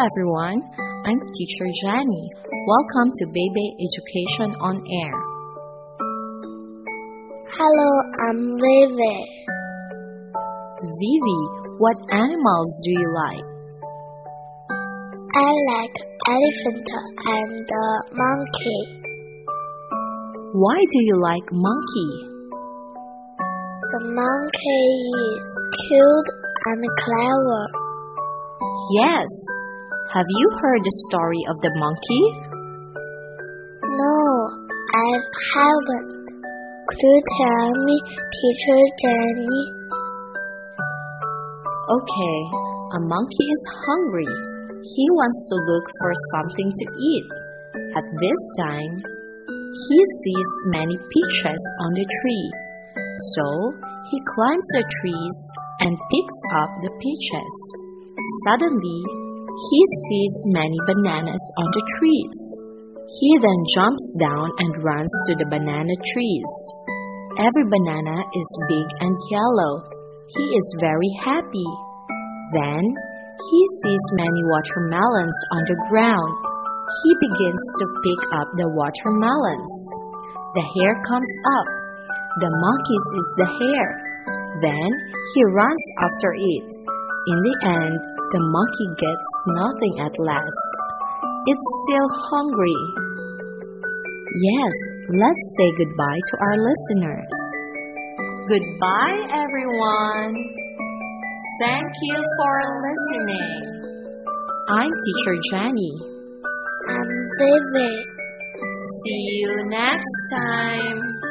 everyone, I'm teacher Jenny. Welcome to Baby Education on Air. Hello, I'm Vivi. Vivi, what animals do you like? I like elephant and uh, monkey. Why do you like monkey? The monkey is cute and clever. Yes. Have you heard the story of the monkey? No, I haven't. Could you tell me, teacher Jenny? Okay, a monkey is hungry. He wants to look for something to eat. At this time, he sees many peaches on the tree. So he climbs the trees and picks up the peaches. Suddenly, he sees many bananas on the trees. He then jumps down and runs to the banana trees. Every banana is big and yellow. He is very happy. Then he sees many watermelons on the ground. He begins to pick up the watermelons. The hare comes up. The monkey sees the hare. Then he runs after it. In the end, the monkey gets nothing at last. It's still hungry. Yes, let's say goodbye to our listeners. Goodbye, everyone. Thank you for listening. I'm Teacher Jenny. I'm Vivi. See you next time.